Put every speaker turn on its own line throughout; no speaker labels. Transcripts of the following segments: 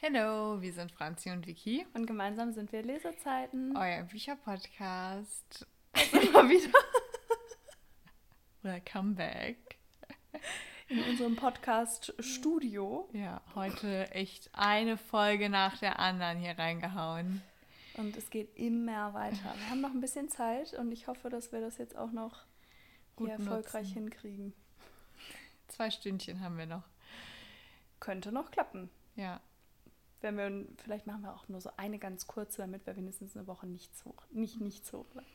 Hallo, wir sind Franzi und Vicky.
Und gemeinsam sind wir Lesezeiten.
Euer Bücherpodcast.
Immer wieder.
Welcome back.
In unserem Podcast-Studio.
Ja, heute echt eine Folge nach der anderen hier reingehauen.
Und es geht immer weiter. Wir haben noch ein bisschen Zeit und ich hoffe, dass wir das jetzt auch noch
Gut
hier erfolgreich
nutzen.
hinkriegen.
Zwei Stündchen haben wir noch.
Könnte noch klappen.
Ja,
Wenn wir, vielleicht machen wir auch nur so eine ganz kurze, damit wir wenigstens eine Woche nichts hoch, nicht nichts hochladen.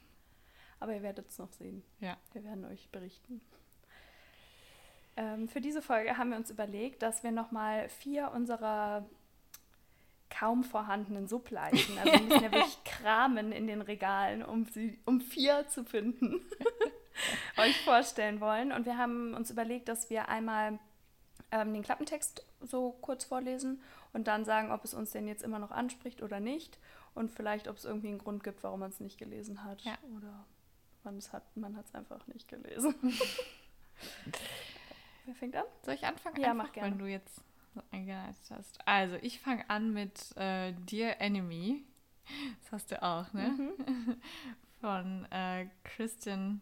Aber ihr werdet es noch sehen.
ja.
Wir werden euch berichten. Ähm, für diese Folge haben wir uns überlegt, dass wir nochmal vier unserer kaum vorhandenen Subleichen, also wir müssen ja wirklich kramen in den Regalen, um, sie, um vier zu finden, euch vorstellen wollen. Und wir haben uns überlegt, dass wir einmal ähm, den Klappentext so kurz vorlesen und dann sagen, ob es uns denn jetzt immer noch anspricht oder nicht. Und vielleicht, ob es irgendwie einen Grund gibt, warum man es nicht gelesen hat.
Ja.
Oder man es hat, man hat es einfach nicht gelesen. Wer fängt an?
Soll ich anfangen?
Ja,
Einfach,
mach gerne.
Wenn du jetzt so eingeleitet hast. Also, ich fange an mit äh, Dear Enemy. Das hast du auch, ne?
Mhm.
Von äh, Christian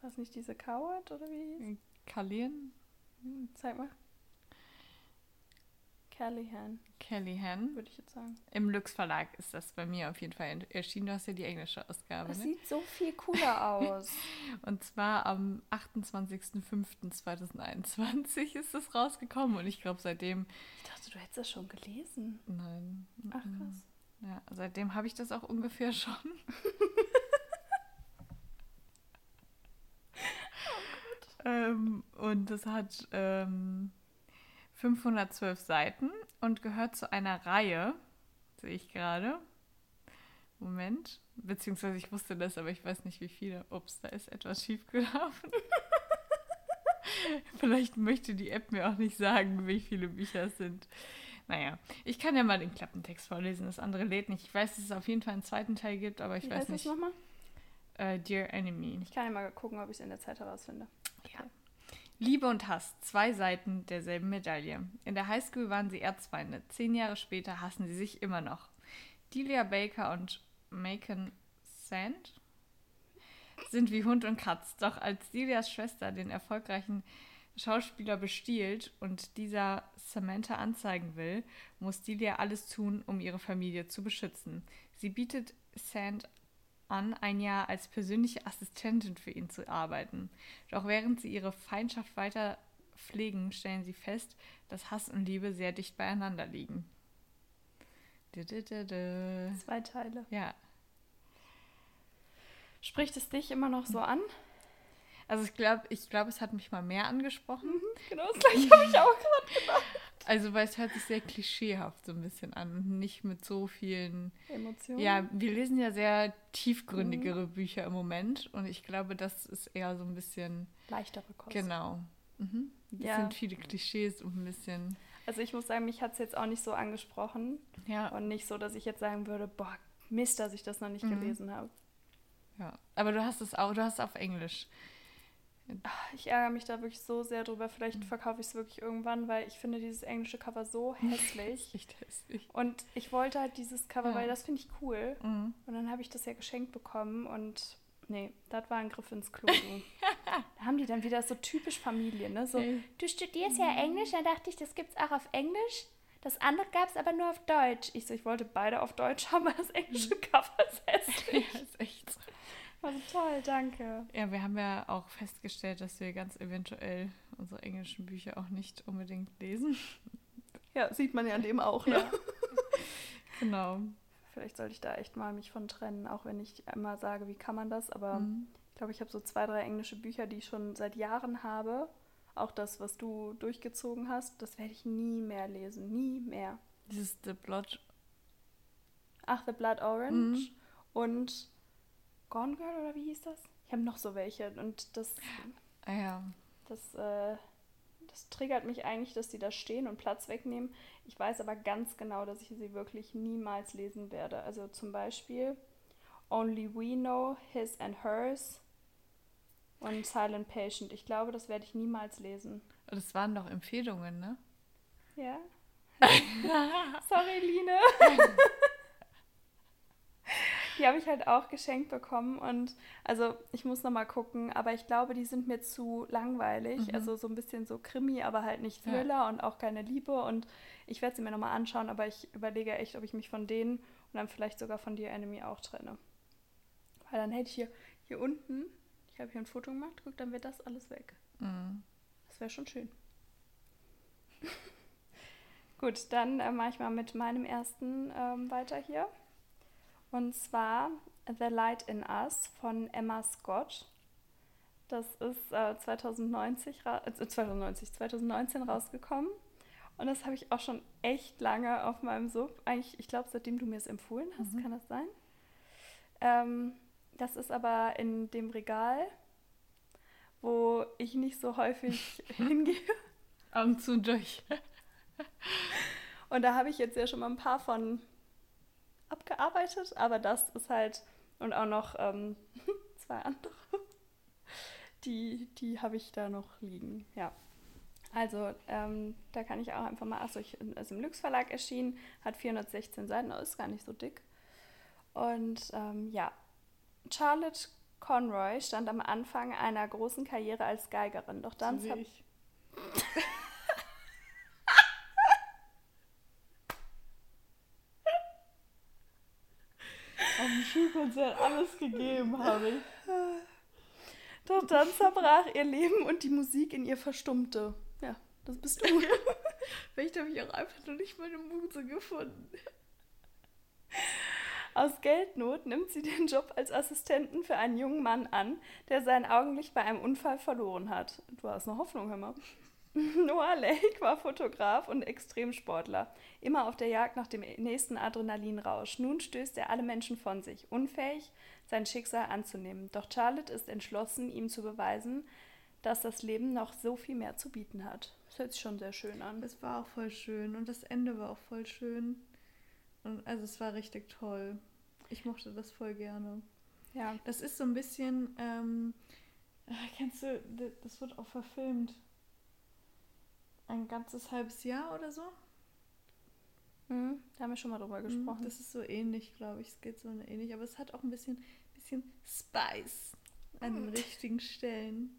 War es nicht diese Coward oder wie hieß?
Kallian?
Zeig mal. Callahan,
Callahan.
würde ich jetzt sagen.
Im Lux Verlag ist das bei mir auf jeden Fall erschienen. Du hast ja die englische Ausgabe,
Das
ne?
sieht so viel cooler aus.
Und zwar am 28.05.2021 ist es rausgekommen und ich glaube seitdem,
Ich dachte, du hättest das schon gelesen.
nein.
Ach krass.
Ja, seitdem habe ich das auch ungefähr schon. ähm, und das hat ähm, 512 Seiten und gehört zu einer Reihe, sehe ich gerade. Moment. Beziehungsweise ich wusste das, aber ich weiß nicht wie viele. Ups, da ist etwas schiefgelaufen. Vielleicht möchte die App mir auch nicht sagen, wie viele Bücher es sind. Naja, ich kann ja mal den Klappentext vorlesen. Das andere lädt nicht. Ich weiß, dass es auf jeden Fall einen zweiten Teil gibt, aber ich
Wie
weiß
heißt
nicht.
das nochmal?
Äh, Dear Enemy.
Ich kann ja mal gucken, ob ich es in der Zeit herausfinde.
Liebe und Hass, zwei Seiten derselben Medaille. In der Highschool waren sie Erzfeinde. Zehn Jahre später hassen sie sich immer noch. Delia Baker und Macon Sand sind wie Hund und Katz. Doch als Delias Schwester den erfolgreichen Schauspieler bestiehlt und dieser Samantha anzeigen will, muss Delia alles tun, um ihre Familie zu beschützen. Sie bietet Sand an, ein Jahr als persönliche Assistentin für ihn zu arbeiten. Doch während sie ihre Feindschaft weiter pflegen, stellen sie fest, dass Hass und Liebe sehr dicht beieinander liegen.
Zwei Teile.
Ja,
Spricht es dich immer noch so an?
also ich glaube, ich glaub, es hat mich mal mehr angesprochen.
Genau das gleiche habe ich auch gerade
Also, weil es hört sich sehr klischeehaft so ein bisschen an und nicht mit so vielen.
Emotionen.
Ja, wir lesen ja sehr tiefgründigere Bücher im Moment und ich glaube, das ist eher so ein bisschen.
Leichtere Kost.
Genau. Mhm. Das
Ja.
sind viele Klischees und ein bisschen.
Also ich muss sagen, mich hat es jetzt auch nicht so angesprochen.
Ja,
Und nicht so, dass ich jetzt sagen würde, boah, Mist, dass ich das noch nicht
Mhm.
gelesen habe.
ja. Aber du hast es auch, du hast es auf Englisch.
Ich ärgere mich da wirklich so sehr drüber.
Mhm.
Vielleicht verkaufe ich es wirklich irgendwann, weil ich finde dieses englische Cover so hässlich.
Echt hässlich.
Und ich wollte halt dieses Cover,
Ja.
weil das finde ich cool.
Mhm.
Und dann habe ich das ja geschenkt bekommen und nee, das war ein Griff ins Klo. Da haben die dann wieder so typisch Familie, ne? So,
Ey.
du studierst ja Englisch, dann dachte ich, das gibt's auch auf Englisch. Das andere gab es aber nur auf Deutsch. Ich so, ich wollte beide auf Deutsch haben, weil das englische Cover ist hässlich.
Ja, ist echt so.
Also toll, danke.
Ja, wir haben ja auch festgestellt, dass wir ganz eventuell unsere englischen Bücher auch nicht unbedingt lesen.
Ja, sieht man ja an dem auch, ne?
Ja. Genau.
Vielleicht sollte ich da echt mal mich von trennen, auch wenn ich immer sage, wie kann man das, aber
Mhm.
ich glaube, ich habe so zwei, drei englische Bücher, die ich schon seit Jahren habe. Auch das, was du durchgezogen hast, das werde ich nie mehr lesen. Nie mehr.
Dieses The Blood.
Ach, The Blood Orange
Mhm.
und Gone Girl oder wie hieß das? Ich habe noch so welche und das,
Ah ja.
das, äh, das triggert mich eigentlich, dass die da stehen und Platz wegnehmen. Ich weiß aber ganz genau, dass ich sie wirklich niemals lesen werde. Also zum Beispiel Only We Know, His and Hers und Silent Patient. Ich glaube, das werde ich niemals lesen.
Das waren doch Empfehlungen, ne?
Ja? Sorry, Line. Die habe ich halt auch geschenkt bekommen und also ich muss noch mal gucken, aber ich glaube, die sind mir zu langweilig.
Mhm.
Also so ein bisschen so Krimi, aber halt nicht
Ja.
Thriller und auch keine Liebe und ich werde sie mir noch mal anschauen, aber ich überlege echt, ob ich mich von denen und dann vielleicht sogar von Dear Enemy auch trenne. Weil dann hätte ich hier, hier unten, ich habe hier ein Foto gemacht, guck, dann wäre das alles weg.
Mhm.
Das wäre schon schön. Gut, dann äh, mache ich mal mit meinem ersten ähm, weiter hier. Und zwar The Light in Us von Emma Scott. Das ist äh, 2090, ra- äh, 2090, 2019 rausgekommen. Und das habe ich auch schon echt lange auf meinem Sub. Eigentlich, ich glaube, seitdem du mir es empfohlen hast,
Mhm.
kann das sein? Ähm, das ist aber in dem Regal, wo ich nicht so häufig hingehe.
Augen zu durch.
Und da habe ich jetzt ja schon mal ein paar von abgearbeitet, aber das ist halt, und auch noch ähm, zwei andere, die, die habe ich da noch liegen, ja. Also, ähm, da kann ich auch einfach mal, achso, ich ist im Lux Verlag erschienen, hat 416 Seiten, ist gar nicht so dick. Und ähm, ja, Charlotte Conroy stand am Anfang einer großen Karriere als Geigerin, doch dann
So wie
ver
ich. Auf dem Schulkonzert alles gegeben habe ich.
Doch dann zerbrach ihr Leben und die Musik in ihr verstummte. Ja, das bist du.
Vielleicht habe ich auch einfach noch nicht meine Muse gefunden.
Aus Geldnot nimmt sie den Job als Assistenten für einen jungen Mann an, der sein Augenlicht bei einem Unfall verloren hat. Du hast eine Hoffnung, hör mal. Noah Lake war Fotograf und Extremsportler, immer auf der Jagd nach dem nächsten Adrenalinrausch. Nun stößt er alle Menschen von sich, unfähig, sein Schicksal anzunehmen. Doch Charlotte ist entschlossen, ihm zu beweisen, dass das Leben noch so viel mehr zu bieten hat. Das hört sich schon sehr schön an.
Das war auch voll schön und das Ende war auch voll schön. Und also es war richtig toll. Ich mochte das voll gerne.
Ja,
Das ist so ein bisschen, ähm, ah, kennst du, das wird auch verfilmt. Ein ganzes halbes Jahr oder so?
mhm. da haben wir schon mal drüber gesprochen.
Das ist so ähnlich, glaube ich. Es geht so ähnlich, aber es hat auch ein bisschen, bisschen Spice an den richtigen Stellen.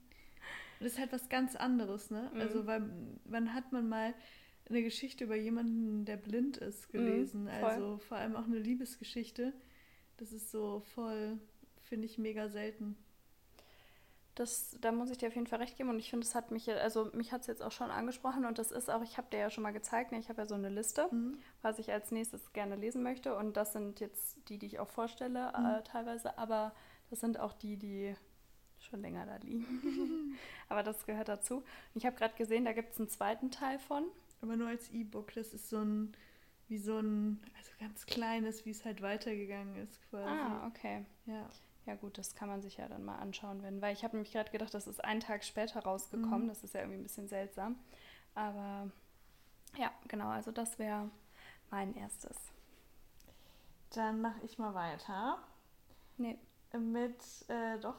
Und das ist halt was ganz anderes, ne?
Mhm.
Also, weil wann hat man mal eine Geschichte über jemanden, der blind ist, gelesen?
Mhm,
also vor allem auch eine Liebesgeschichte. Das ist so voll, finde ich mega selten.
Das, da muss ich dir auf jeden Fall recht geben und ich finde, es hat mich, also mich hat es jetzt auch schon angesprochen und das ist auch, ich habe dir ja schon mal gezeigt, ne, ich habe ja so eine Liste,
Mhm.
was ich als nächstes gerne lesen möchte und das sind jetzt die, die ich auch vorstelle
Mhm.
äh, teilweise, aber das sind auch die, die schon länger da liegen. aber das gehört dazu. Und ich habe gerade gesehen, da gibt es einen zweiten Teil von.
Aber nur als E-Book. Das ist so ein, wie so ein, also ganz kleines, wie es halt weitergegangen ist quasi.
Ah, okay.
Ja.
Ja gut, das kann man sich ja dann mal anschauen, wenn, weil ich habe nämlich gerade gedacht, das ist einen Tag später rausgekommen.
Mhm.
Das ist ja irgendwie ein bisschen seltsam. Aber ja, genau, also das wäre mein erstes.
Dann mache ich mal weiter.
Nee,
Mit, äh, doch,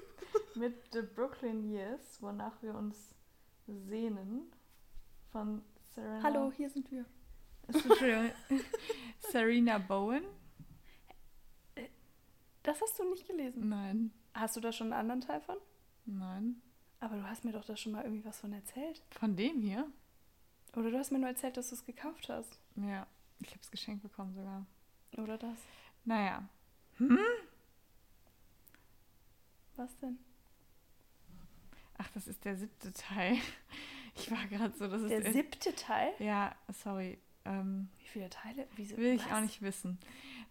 mit The Brooklyn Years, wonach wir uns sehnen. Von Serena.
hallo, hier sind wir.
Serena Bowen?
Das hast du nicht gelesen.
Nein.
Hast du da schon einen anderen Teil von?
Nein.
Aber du hast mir doch da schon mal irgendwie was von erzählt.
Von dem hier?
Oder du hast mir nur erzählt, dass du es gekauft hast.
Ja. Ich habe es geschenkt bekommen sogar.
Oder das?
Naja.
Was denn?
Ach, das ist der siebte Teil. Ich war gerade so, das ist
Der siebte Teil?
Ja, sorry. Ähm,
Wie viele Teile? Wieso?
will ich
was?
auch nicht wissen.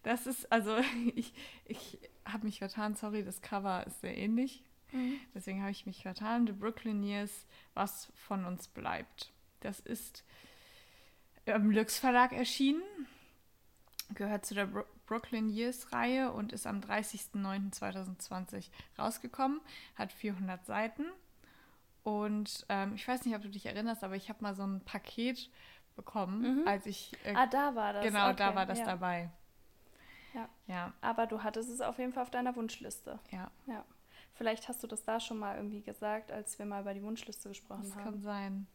Das ist, also, ich, ich habe mich vertan, sorry, das Cover ist sehr ähnlich.
Mhm.
Deswegen habe ich mich vertan. The Brooklyn Years, was von uns bleibt. Das ist im Lux Verlag erschienen, gehört zu der Bro Brooklyn Years Reihe und ist am 30.09.2020 rausgekommen, hat 400 Seiten. Und ähm, ich weiß nicht, ob du dich erinnerst, aber ich habe mal so ein Paket bekommen,
Mhm.
als ich. Äh,
Ah, da war das.
genau,
okay,
da war das
ja.
dabei.
Ja.
Ja,
Aber du hattest es auf jeden Fall auf deiner Wunschliste.
ja,
Ja. Vielleicht hast du das da schon mal irgendwie gesagt, als wir mal über die Wunschliste gesprochen
das
haben.
kann sein.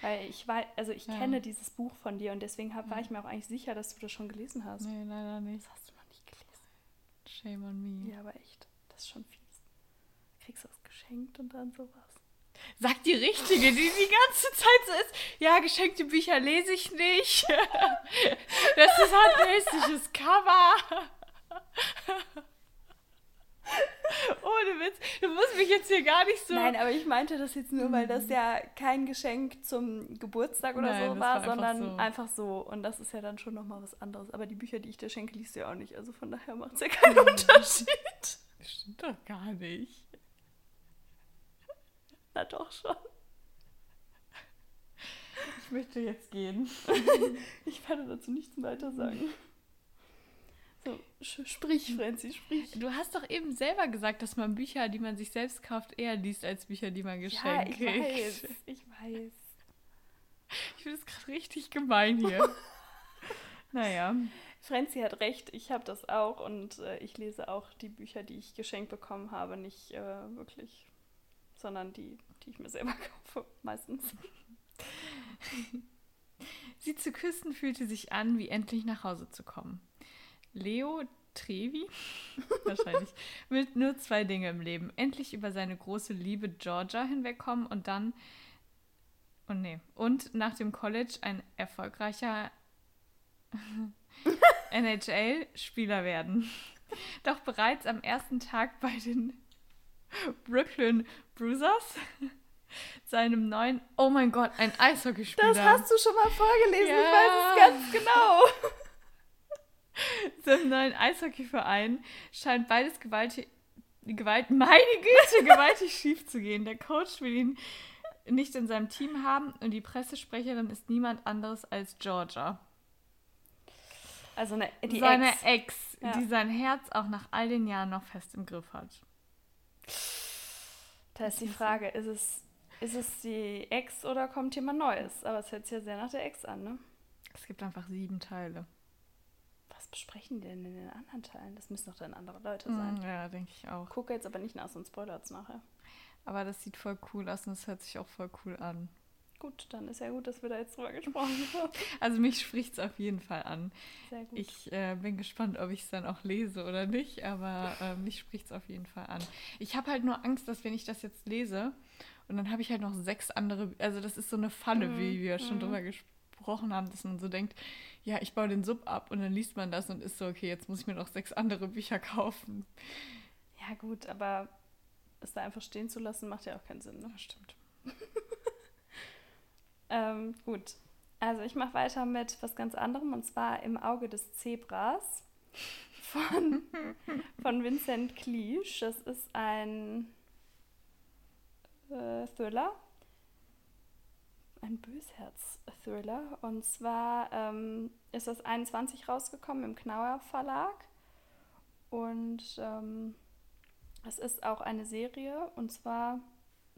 Weil ich weiß, also ich
Ja.
kenne dieses Buch von dir und deswegen hab, war ich mir auch eigentlich sicher, dass du das schon gelesen hast.
Nee, leider nicht.
Das hast du noch nicht gelesen.
Shame on me.
Ja, aber echt, das ist schon fies. Kriegst du was geschenkt und dann sowas.
Sag die Richtige, die die ganze Zeit so ist. Ja, geschenkte Bücher lese ich nicht. Das ist halt ein hässliches Cover. Ohne Witz. Du musst mich jetzt hier gar nicht so.
Nein, aber ich meinte das jetzt nur, weil das ja kein Geschenk zum Geburtstag oder
Nein,
so war,
war einfach
sondern
so.
einfach so. Und das ist ja dann schon nochmal was anderes. Aber die Bücher, die ich dir schenke, liest du ja auch nicht. Also von daher macht es ja keinen Unterschied.
Das stimmt doch gar nicht.
Na doch schon.
Ich möchte jetzt gehen.
Ich werde dazu nichts weiter sagen. So, sprich, Franzi, sprich.
Du hast doch eben selber gesagt, dass man Bücher, die man sich selbst kauft, eher liest als Bücher, die man
Ja,
geschenkt
ich
kriegt.
weiß. Ich weiß.
Ich finde das gerade richtig gemein hier. naja.
Franzi hat recht, ich habe das auch und äh, ich lese auch die Bücher, die ich geschenkt bekommen habe, nicht äh, wirklich, sondern die, die ich mir selber kaufe, meistens.
Sie zu küssen fühlte sich an, wie endlich nach Hause zu kommen. Leo Trevi, wahrscheinlich, will nur zwei Dinge im Leben. Endlich über seine große Liebe Georgia hinwegkommen und dann, und nee, und nach dem College ein erfolgreicher NHL-Spieler werden. Doch bereits am ersten Tag bei den Brooklyn Bruisers, seinem neuen, oh mein Gott, ein Eishockeyspieler.
Das hast du schon mal vorgelesen,
Ja.
ich weiß es ganz genau.
seinem neuen Eishockeyverein scheint beides gewaltig, Gewalt, meine Güte, gewaltig schief zu gehen. Der Coach will ihn nicht in seinem Team haben und die Pressesprecherin ist niemand anderes als Georgia.
Also ne, die
Seine
Ex.
Ex,
Ja.
die sein Herz auch nach all den Jahren noch fest im Griff hat.
Da ist die Frage, ist es, ist es die Ex oder kommt jemand Neues? Aber es hört sich ja sehr nach der Ex an, ne?
Es gibt einfach sieben Teile.
Was besprechen die denn in den anderen Teilen? Das müssen doch dann andere Leute sein.
Mm, Ja, denke ich auch.
Gucke jetzt aber nicht nach, sonst spoilert es nachher.
Aber das sieht voll cool aus und es hört sich auch voll cool an.
Gut, dann ist ja gut, dass wir da jetzt drüber gesprochen haben.
Also mich spricht es auf jeden Fall an.
Sehr gut.
Ich äh, bin gespannt, ob ich es dann auch lese oder nicht, aber äh, mich spricht es auf jeden Fall an. Ich habe halt nur Angst, dass wenn ich das jetzt lese und dann habe ich halt noch sechs andere, also das ist so eine Falle,
Mhm,
wie wir schon
mhm.
drüber gesprochen haben, dass man so denkt, ja, ich baue den Sub ab und dann liest man das und ist so, okay, jetzt muss ich mir noch sechs andere Bücher kaufen.
ja gut, aber es da einfach stehen zu lassen, macht ja auch keinen Sinn, ne?
Das stimmt.
Ähm, gut. Also ich mache weiter mit was ganz anderem und zwar Im Auge des Zebras von, von Vincent Cleage. Das ist ein äh, Thriller. Ein Bösherz-Thriller. Und zwar ähm, ist das 21 rausgekommen im Knauer Verlag. Und ähm, es ist auch eine Serie. Und zwar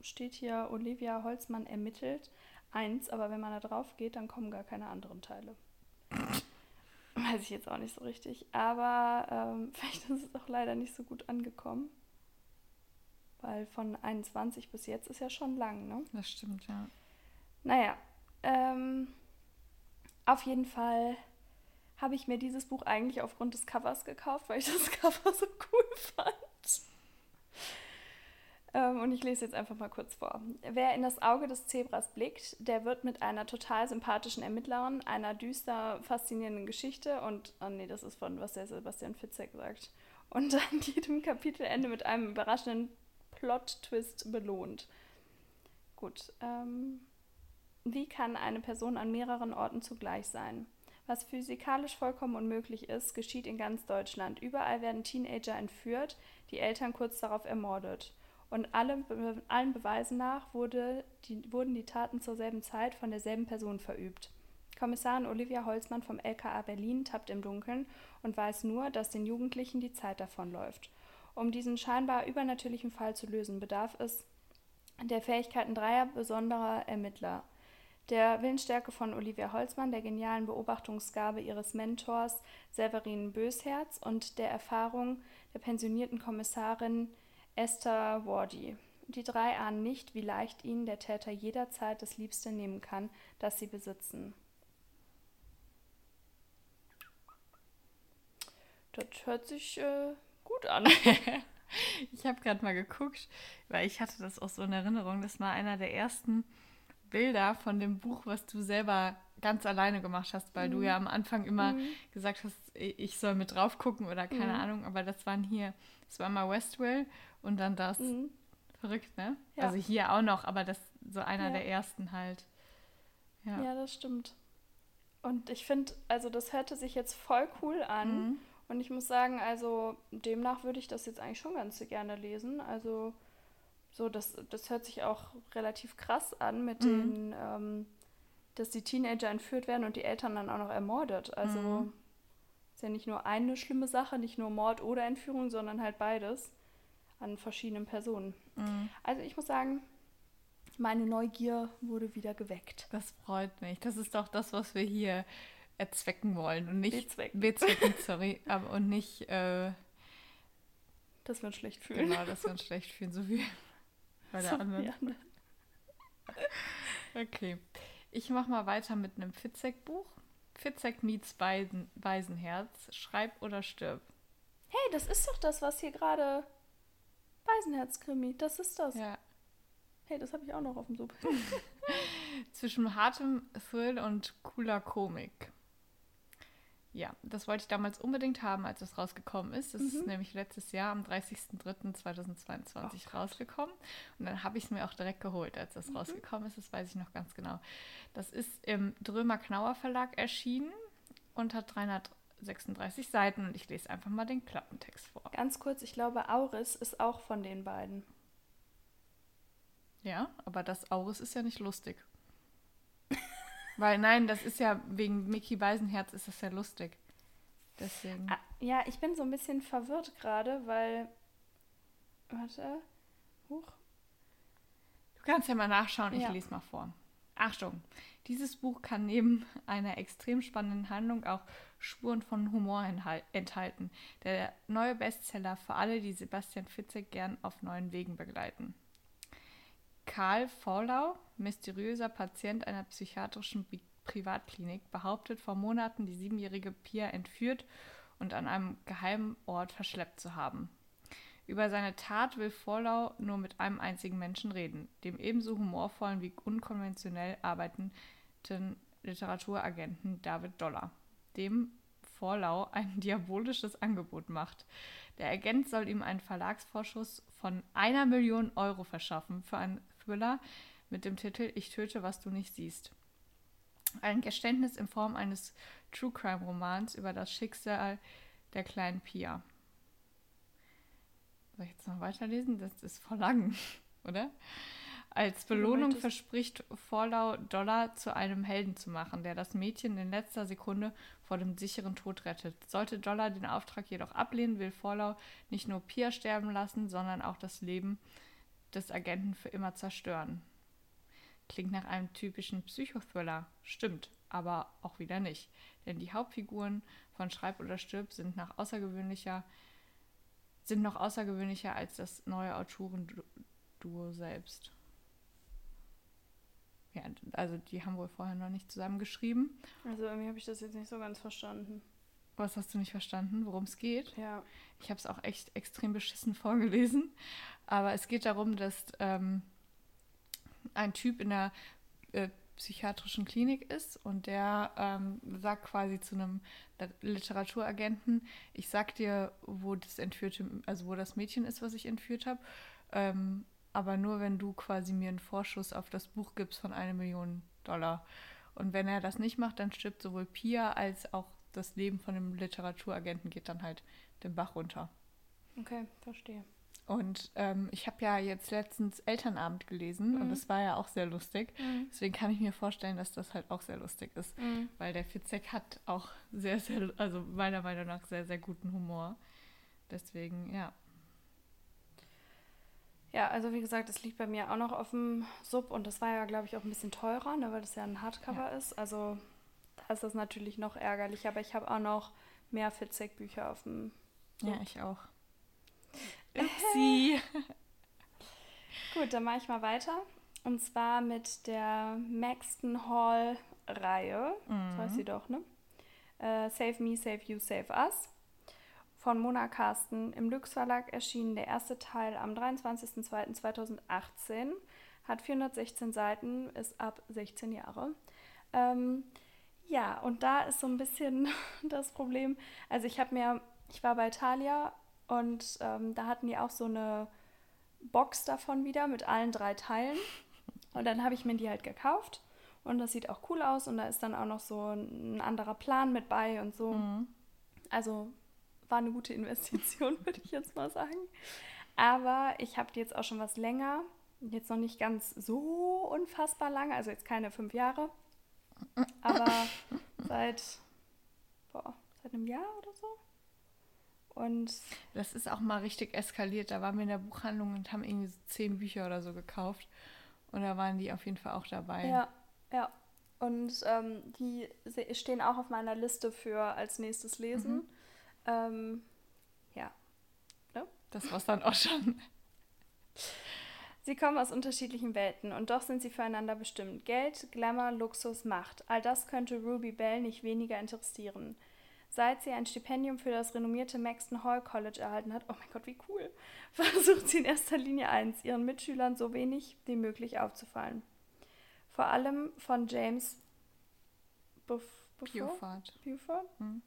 steht hier Olivia Holzmann ermittelt eins, aber wenn man da drauf geht, dann kommen gar keine anderen Teile. Weiß ich jetzt auch nicht so richtig. Aber ähm, vielleicht ist es auch leider nicht so gut angekommen. Weil von 21 bis jetzt ist ja schon lang, ne?
Das stimmt, ja.
Naja, ähm, auf jeden Fall habe ich mir dieses Buch eigentlich aufgrund des Covers gekauft, weil ich das Cover so cool fand. Ähm, und ich lese jetzt einfach mal kurz vor. Wer in das Auge des Zebras blickt, der wird mit einer total sympathischen Ermittlerin, einer düster faszinierenden Geschichte und, oh nee, das ist von was der Sebastian Fitzek sagt, und an jedem Kapitelende mit einem überraschenden Plot-Twist belohnt. Gut, ähm, wie kann eine Person an mehreren Orten zugleich sein? Was physikalisch vollkommen unmöglich ist, geschieht in ganz Deutschland. Überall werden Teenager entführt, die Eltern kurz darauf ermordet. Und alle, be- allen Beweisen nach wurde die, wurden die Taten zur selben Zeit von derselben Person verübt. Kommissarin Olivia Holzmann vom LKA Berlin tappt im Dunkeln und weiß nur, dass den Jugendlichen die Zeit davonläuft. Um diesen scheinbar übernatürlichen Fall zu lösen, bedarf es der Fähigkeiten dreier besonderer Ermittler. Der Willensstärke von Olivia Holzmann, der genialen Beobachtungsgabe ihres Mentors Severin Bösherz und der Erfahrung der pensionierten Kommissarin Esther Wardy. Die drei ahnen nicht, wie leicht ihnen der Täter jederzeit das Liebste nehmen kann, das sie besitzen. Das hört sich äh, gut an.
ich habe gerade mal geguckt, weil ich hatte das auch so in Erinnerung. Das war einer der ersten Bilder von dem Buch, was du selber ganz alleine gemacht hast, weil mhm. du ja am Anfang immer mhm. gesagt hast, ich soll mit drauf gucken oder keine mhm. Ahnung, aber das waren hier, das war mal Westwell und dann das. Mhm. Verrückt, ne? Ja. Also hier auch noch, aber das so einer ja. der ersten halt.
Ja, ja das stimmt. Und ich finde, also das hörte sich jetzt voll cool an. Mhm. Und ich muss sagen, also demnach würde ich das jetzt eigentlich schon ganz gerne lesen. Also so, das, das hört sich auch relativ krass an mit mhm. den, ähm, dass die Teenager entführt werden und die Eltern dann auch noch ermordet. Also mhm. Ist ja nicht nur eine schlimme Sache, nicht nur Mord oder Entführung, sondern halt beides an verschiedenen Personen. Mhm. Also ich muss sagen, meine Neugier wurde wieder geweckt.
Das freut mich. Das ist doch das, was wir hier erzwecken wollen und nicht bezwecken, bezwecken sorry, aber und nicht äh,
dass wir uns schlecht fühlen.
Genau, dass wir uns schlecht fühlen, so wie bei der so anderen. okay. Ich mache mal weiter mit einem Fitzek-Buch. Fitzek meets Beisen, Beisenherz. Schreib oder stirb.
Hey, das ist doch das, was hier gerade. Beisenherz-Krimi, das ist das. Ja. Hey, das habe ich auch noch auf dem Sub.
Zwischen hartem Thrill und cooler Komik. Ja, das wollte ich damals unbedingt haben, als es rausgekommen ist. Das mhm. ist nämlich letztes Jahr am 30.03.2022 oh, rausgekommen. Und dann habe ich es mir auch direkt geholt, als das mhm. rausgekommen ist. Das weiß ich noch ganz genau. Das ist im Drömer Knauer Verlag erschienen und hat 336 Seiten. Und ich lese einfach mal den Klappentext vor.
Ganz kurz, ich glaube, Auris ist auch von den beiden.
Ja, aber das Auris ist ja nicht lustig. Weil nein, das ist ja wegen Mickey Beisenherz ist das ja lustig. Deswegen.
Ah, ja, ich bin so ein bisschen verwirrt gerade, weil. Warte. Huch.
Du kannst ja mal nachschauen, ich ja. lese mal vor. Achtung, dieses Buch kann neben einer extrem spannenden Handlung auch Spuren von Humor enthalten. Der neue Bestseller für alle, die Sebastian Fitzek gern auf neuen Wegen begleiten. Karl Vorlau, mysteriöser Patient einer psychiatrischen Privatklinik, behauptet vor Monaten, die siebenjährige Pia entführt und an einem geheimen Ort verschleppt zu haben. Über seine Tat will Vorlau nur mit einem einzigen Menschen reden, dem ebenso humorvollen wie unkonventionell arbeitenden Literaturagenten David Dollar, dem Vorlau ein diabolisches Angebot macht. Der Agent soll ihm einen Verlagsvorschuss von einer Million Euro verschaffen für ein Thriller mit dem Titel Ich töte, was du nicht siehst. Ein Geständnis in Form eines True Crime Romans über das Schicksal der kleinen Pia. Soll ich jetzt noch weiterlesen? Das ist voll lang, oder? Als Belohnung verspricht Vorlau, Dollar zu einem Helden zu machen, der das Mädchen in letzter Sekunde vor dem sicheren Tod rettet. Sollte Dollar den Auftrag jedoch ablehnen, will Vorlau nicht nur Pia sterben lassen, sondern auch das Leben des Agenten für immer zerstören. Klingt nach einem typischen Psychothriller, stimmt, aber auch wieder nicht. Denn die Hauptfiguren von Schreib oder Stirb sind nach außergewöhnlicher sind noch außergewöhnlicher als das neue Autorenduo selbst. Ja, also die haben wohl vorher noch nicht zusammengeschrieben.
Also irgendwie habe ich das jetzt nicht so ganz verstanden.
Was hast du nicht verstanden, worum es geht?
Ja.
Ich habe es auch echt extrem beschissen vorgelesen. Aber es geht darum, dass ähm, ein Typ in der äh, psychiatrischen Klinik ist und der ähm, sagt quasi zu einem Literaturagenten, ich sag dir, wo das entführte, also wo das Mädchen ist, was ich entführt habe, ähm, aber nur wenn du quasi mir einen Vorschuss auf das Buch gibst von einer Million Dollar. Und wenn er das nicht macht, dann stirbt sowohl Pia als auch das Leben von dem Literaturagenten geht dann halt den Bach runter.
Okay, verstehe.
Und ähm, ich habe ja jetzt letztens Elternabend gelesen mhm. und das war ja auch sehr lustig. Mhm. Deswegen kann ich mir vorstellen, dass das halt auch sehr lustig ist. Mhm. Weil der Fitzek hat auch sehr, sehr, also meiner Meinung nach sehr, sehr guten Humor. Deswegen, ja.
Ja, also wie gesagt, das liegt bei mir auch noch auf dem Sub und das war ja, glaube ich, auch ein bisschen teurer, ne, weil das ja ein Hardcover ja. ist. Also ist das natürlich noch ärgerlich, aber ich habe auch noch mehr Fitzek-Bücher auf dem.
Ja, ich auch. Upsi.
Gut, dann mache ich mal weiter. Und zwar mit der Maxton Hall-Reihe. Mhm. So heißt sie doch, ne? Äh, Save Me, Save You, Save Us. Von Mona Carsten im Lux Verlag erschienen der erste Teil am 23.02.2018. Hat 416 Seiten, ist ab 16 Jahre. Ähm, ja, und da ist so ein bisschen das Problem. Also ich habe mir, ich war bei Thalia und ähm, da hatten die auch so eine Box davon wieder mit allen drei Teilen. Und dann habe ich mir die halt gekauft. Und das sieht auch cool aus. Und da ist dann auch noch so ein anderer Plan mit bei und so. Mhm. Also war eine gute Investition, würde ich jetzt mal sagen. Aber ich habe die jetzt auch schon was länger. Jetzt noch nicht ganz so unfassbar lange. Also jetzt keine fünf Jahre. Aber seit, boah, seit einem Jahr oder so. Und
das ist auch mal richtig eskaliert. Da waren wir in der Buchhandlung und haben irgendwie so zehn Bücher oder so gekauft. Und da waren die auf jeden Fall auch dabei.
Ja, ja. Und ähm, die stehen auch auf meiner Liste für als nächstes Lesen. Mhm. Ähm, ja.
Ne? Das war's dann auch schon.
Sie kommen aus unterschiedlichen Welten und doch sind sie füreinander bestimmt. Geld, Glamour, Luxus, Macht. All das könnte Ruby Bell nicht weniger interessieren. Seit sie ein Stipendium für das renommierte Maxton Hall College erhalten hat, oh mein Gott, wie cool, versucht sie in erster Linie eins, ihren Mitschülern so wenig wie möglich aufzufallen. Vor allem von James Buff Buford, Buford? Hm.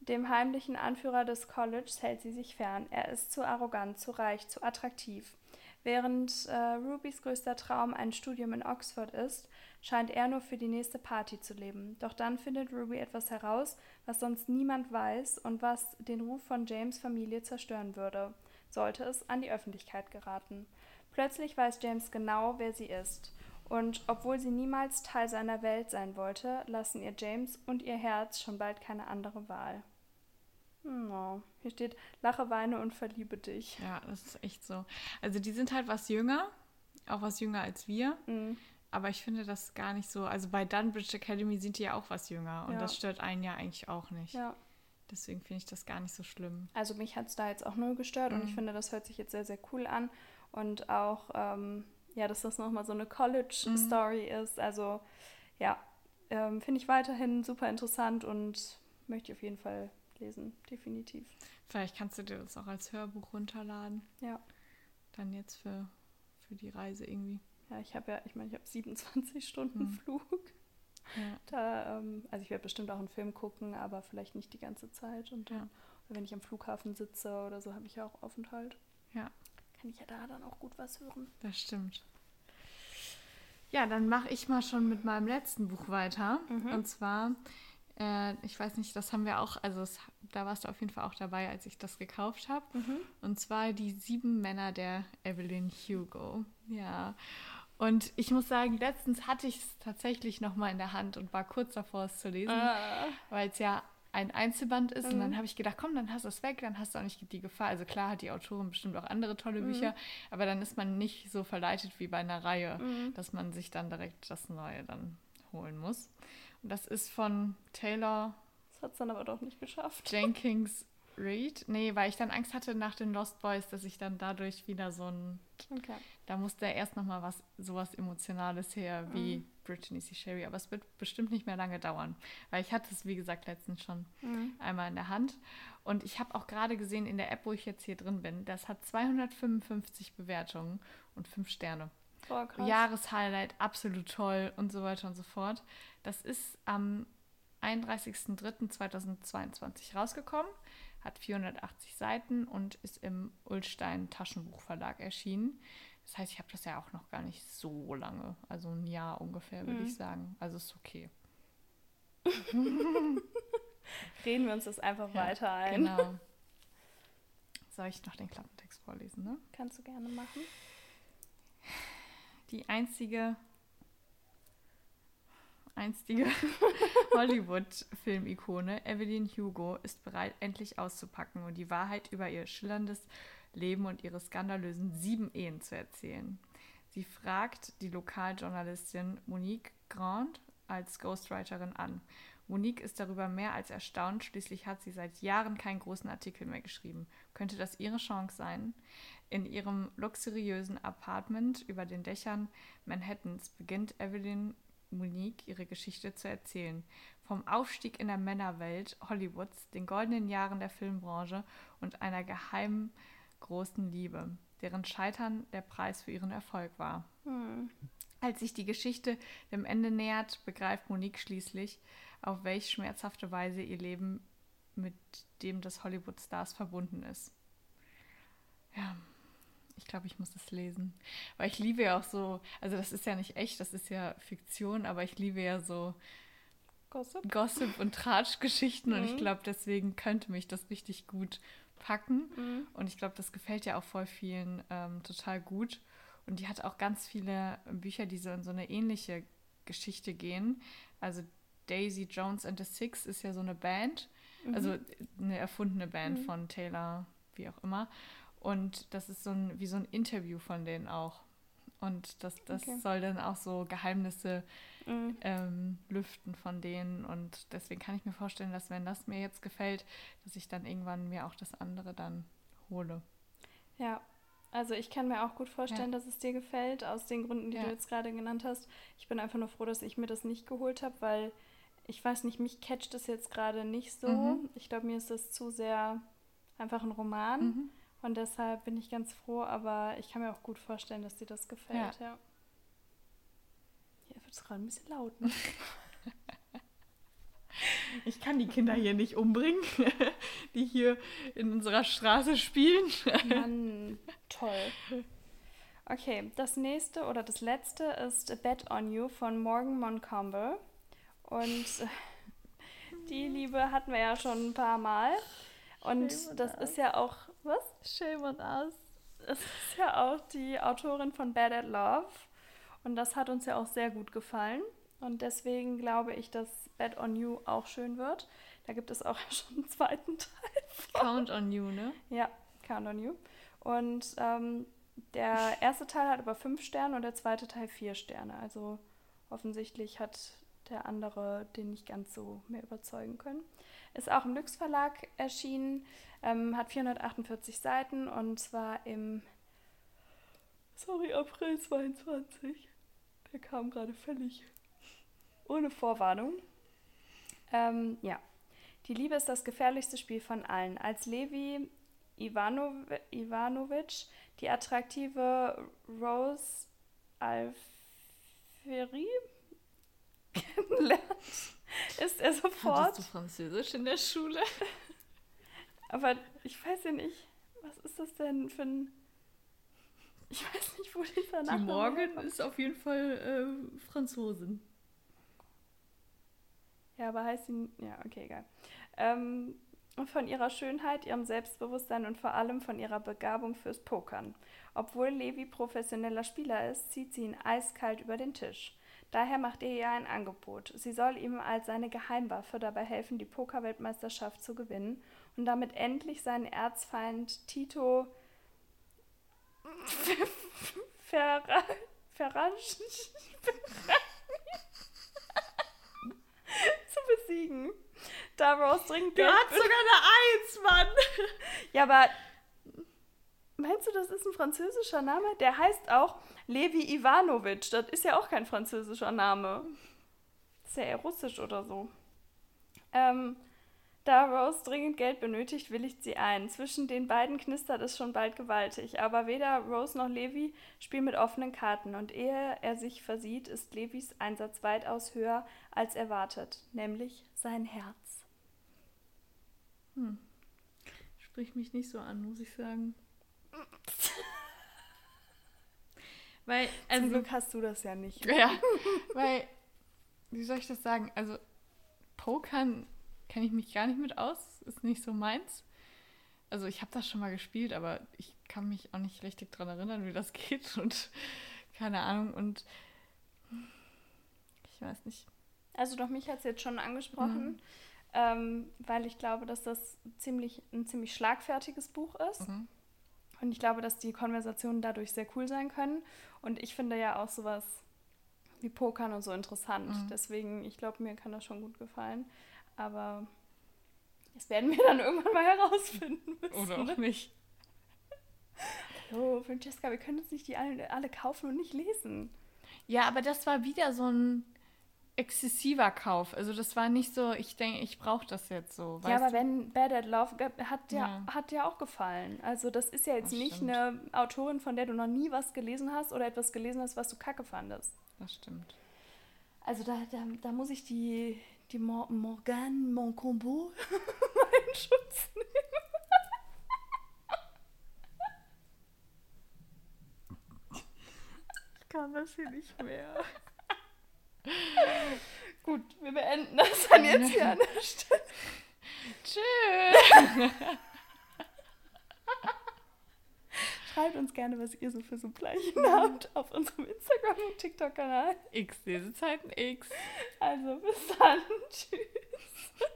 dem heimlichen Anführer des Colleges, hält sie sich fern. Er ist zu arrogant, zu reich, zu attraktiv. Während äh, Rubys größter Traum ein Studium in Oxford ist, scheint er nur für die nächste Party zu leben. Doch dann findet Ruby etwas heraus, was sonst niemand weiß und was den Ruf von James Familie zerstören würde, sollte es an die Öffentlichkeit geraten. Plötzlich weiß James genau, wer sie ist. Und obwohl sie niemals Teil seiner Welt sein wollte, lassen ihr James und ihr Herz schon bald keine andere Wahl. No. Hier steht, lache, weine und verliebe dich.
Ja, das ist echt so. Also die sind halt was jünger, auch was jünger als wir. Mhm. Aber ich finde das gar nicht so. Also bei Dunbridge Academy sind die ja auch was jünger. Und ja. das stört einen ja eigentlich auch nicht. Ja. Deswegen finde ich das gar nicht so schlimm.
Also mich hat es da jetzt auch nur gestört. Mhm. Und ich mhm. finde, das hört sich jetzt sehr, sehr cool an. Und auch, ähm, ja, dass das nochmal so eine College-Story mhm. ist. Also ja, ähm, finde ich weiterhin super interessant und möchte ich auf jeden Fall lesen, definitiv.
Vielleicht kannst du dir das auch als Hörbuch runterladen. Ja. Dann jetzt für, für die Reise irgendwie.
Ja, ich habe ja, ich meine, ich habe 27 Stunden hm. Flug. Ja. Da, ähm, also ich werde bestimmt auch einen Film gucken, aber vielleicht nicht die ganze Zeit. Und dann, ja. wenn ich am Flughafen sitze oder so, habe ich ja auch Aufenthalt. Ja. Kann ich ja da dann auch gut was hören.
Das stimmt. Ja, dann mache ich mal schon mit meinem letzten Buch weiter. Mhm. Und zwar äh, ich weiß nicht, das haben wir auch, also es, da warst du auf jeden Fall auch dabei, als ich das gekauft habe. Mhm. Und zwar die sieben Männer der Evelyn Hugo. Ja. Und ich muss sagen, letztens hatte ich es tatsächlich nochmal in der Hand und war kurz davor, es zu lesen, ah. weil es ja ein Einzelband ist. Mhm. Und dann mhm. habe ich gedacht, komm, dann hast du es weg, dann hast du auch nicht die Gefahr. Also klar hat die Autorin bestimmt auch andere tolle mhm. Bücher, aber dann ist man nicht so verleitet wie bei einer Reihe, mhm. dass man sich dann direkt das Neue dann holen muss. Das ist von Taylor.
Das hat es dann aber doch nicht geschafft.
Jenkins Reid. Nee, weil ich dann Angst hatte nach den Lost Boys, dass ich dann dadurch wieder so ein. Okay. Da musste erst nochmal was, sowas Emotionales her wie mhm. Brittany C. Sherry. Aber es wird bestimmt nicht mehr lange dauern. Weil ich hatte es, wie gesagt, letztens schon mhm. einmal in der Hand. Und ich habe auch gerade gesehen in der App, wo ich jetzt hier drin bin, das hat 255 Bewertungen und 5 Sterne. Boah, Jahreshighlight, absolut toll und so weiter und so fort. Das ist am 31.03.2022 rausgekommen, hat 480 Seiten und ist im Ulstein Taschenbuchverlag erschienen. Das heißt, ich habe das ja auch noch gar nicht so lange, also ein Jahr ungefähr, würde mhm. ich sagen. Also ist okay.
Reden wir uns das einfach ja, weiter ein. Genau.
Soll ich noch den Klappentext vorlesen, ne?
Kannst du gerne machen.
Die einzige einstige Hollywood-Filmikone Evelyn Hugo ist bereit, endlich auszupacken und die Wahrheit über ihr schillerndes Leben und ihre skandalösen sieben Ehen zu erzählen. Sie fragt die Lokaljournalistin Monique Grand als Ghostwriterin an. Monique ist darüber mehr als erstaunt, schließlich hat sie seit Jahren keinen großen Artikel mehr geschrieben. Könnte das ihre Chance sein? In ihrem luxuriösen Apartment über den Dächern Manhattans beginnt Evelyn Monique ihre Geschichte zu erzählen. Vom Aufstieg in der Männerwelt Hollywoods, den goldenen Jahren der Filmbranche und einer geheimen großen Liebe, deren Scheitern der Preis für ihren Erfolg war. Hm. Als sich die Geschichte dem Ende nähert, begreift Monique schließlich, auf welche schmerzhafte Weise ihr Leben mit dem des Hollywood-Stars verbunden ist. Ja, ich glaube, ich muss das lesen. Weil ich liebe ja auch so, also das ist ja nicht echt, das ist ja Fiktion, aber ich liebe ja so Gossip, Gossip und Tratschgeschichten mhm. und ich mhm. glaube, deswegen könnte mich das richtig gut packen. Mhm. Und ich glaube, das gefällt ja auch voll vielen ähm, total gut. Und die hat auch ganz viele Bücher, die so in so eine ähnliche Geschichte gehen. Also Daisy Jones and the Six ist ja so eine Band, mhm. also eine erfundene Band mhm. von Taylor, wie auch immer. Und das ist so ein, wie so ein Interview von denen auch. Und das, das okay. soll dann auch so Geheimnisse mhm. ähm, lüften von denen. Und deswegen kann ich mir vorstellen, dass wenn das mir jetzt gefällt, dass ich dann irgendwann mir auch das andere dann hole.
Ja, also ich kann mir auch gut vorstellen, ja. dass es dir gefällt, aus den Gründen, die ja. du jetzt gerade genannt hast. Ich bin einfach nur froh, dass ich mir das nicht geholt habe, weil ich weiß nicht, mich catcht das jetzt gerade nicht so. Mhm. Ich glaube, mir ist das zu sehr einfach ein Roman. Mhm. Und deshalb bin ich ganz froh, aber ich kann mir auch gut vorstellen, dass dir das gefällt, ja. ja. Hier wird es gerade ein bisschen laut. Ne?
Ich kann die Kinder hier nicht umbringen, die hier in unserer Straße spielen.
Mann, toll. Okay, das nächste oder das letzte ist A Bet on You von Morgan Moncombe. Und die Liebe hatten wir ja schon ein paar Mal. Und das ist ja auch, was?
Shame on us.
Es ist ja auch die Autorin von Bad at Love. Und das hat uns ja auch sehr gut gefallen. Und deswegen glaube ich, dass Bad on You auch schön wird. Da gibt es auch schon einen zweiten Teil.
Von. Count on You, ne?
Ja, Count on You. Und ähm, der erste Teil hat aber fünf Sterne und der zweite Teil vier Sterne. Also offensichtlich hat der andere den nicht ganz so mehr überzeugen können. Ist auch im Lüx Verlag erschienen, ähm, hat 448 Seiten und zwar im, sorry, April 22. Der kam gerade völlig ohne Vorwarnung. Ähm, ja. Die Liebe ist das gefährlichste Spiel von allen. Als Levi Ivanovic die attraktive Rose Alferi kennenlernt, ist er sofort.
Hattest du Französisch in der Schule?
Aber ich weiß ja nicht, was ist das denn für ein. Ich weiß nicht, wo dieser
Nachname Die Morgan ist auf jeden Fall äh, Franzosin.
Ja, aber heißt sie. Ja, okay, egal. Ähm, von ihrer Schönheit, ihrem Selbstbewusstsein und vor allem von ihrer Begabung fürs Pokern. Obwohl Levi professioneller Spieler ist, zieht sie ihn eiskalt über den Tisch. Daher macht er ihr ein Angebot. Sie soll ihm als seine Geheimwaffe dabei helfen, die Pokerweltmeisterschaft zu gewinnen und damit endlich seinen Erzfeind Tito Ferrari zu besiegen. Da Rose dringend.
Du hast sogar eine Eins, Mann.
ja, aber meinst du, das ist ein französischer Name? Der heißt auch Levi Ivanovic. Das ist ja auch kein französischer Name. Ist ja eher russisch oder so. Ähm, da Rose dringend Geld benötigt, willigt sie ein. Zwischen den beiden knistert es schon bald gewaltig, aber weder Rose noch Levi spielen mit offenen Karten und ehe er sich versieht, ist Levis Einsatz weitaus höher als erwartet, nämlich sein Herz.
Hm. Sprich mich nicht so an, muss ich sagen.
Weil, also, Zum Glück hast du das ja nicht.
Ja, weil, wie soll ich das sagen? Also, Pokern kenne ich mich gar nicht mit aus, ist nicht so meins. Also ich habe das schon mal gespielt, aber ich kann mich auch nicht richtig daran erinnern, wie das geht und keine Ahnung und ich weiß nicht.
Also doch mich hat es jetzt schon angesprochen, mhm. ähm, weil ich glaube, dass das ziemlich, ein ziemlich schlagfertiges Buch ist. Mhm. Und ich glaube, dass die Konversationen dadurch sehr cool sein können. Und ich finde ja auch sowas wie Pokern und so interessant.
Mhm.
Deswegen, ich glaube, mir kann das schon gut gefallen. Aber das werden wir dann irgendwann mal herausfinden müssen.
Oder auch
ne?
nicht.
Oh, Francesca, wir können uns nicht die alle, alle kaufen und nicht lesen.
Ja, aber das war wieder so ein exzessiver Kauf. Also das war nicht so, ich denke, ich brauche das jetzt so.
ja, aber
du?
wenn Bad at Love hat ja,
Ja.
hat ja auch gefallen. Also das ist ja jetzt
Das
nicht
stimmt.
eine Autorin, von der du noch nie was gelesen hast oder etwas gelesen hast, was du kacke fandest.
Das stimmt.
Also da, da, da muss ich die, die Mor Morgane Moncombo in Schutz nehmen.
Ich kann das hier nicht mehr.
Gut, wir beenden das dann jetzt hier an der Stelle.
Tschüss.
Schreibt uns gerne, was ihr so für Suppleien habt auf unserem Instagram- und TikTok-Kanal.
X Lesezeiten X.
Also bis dann. Tschüss.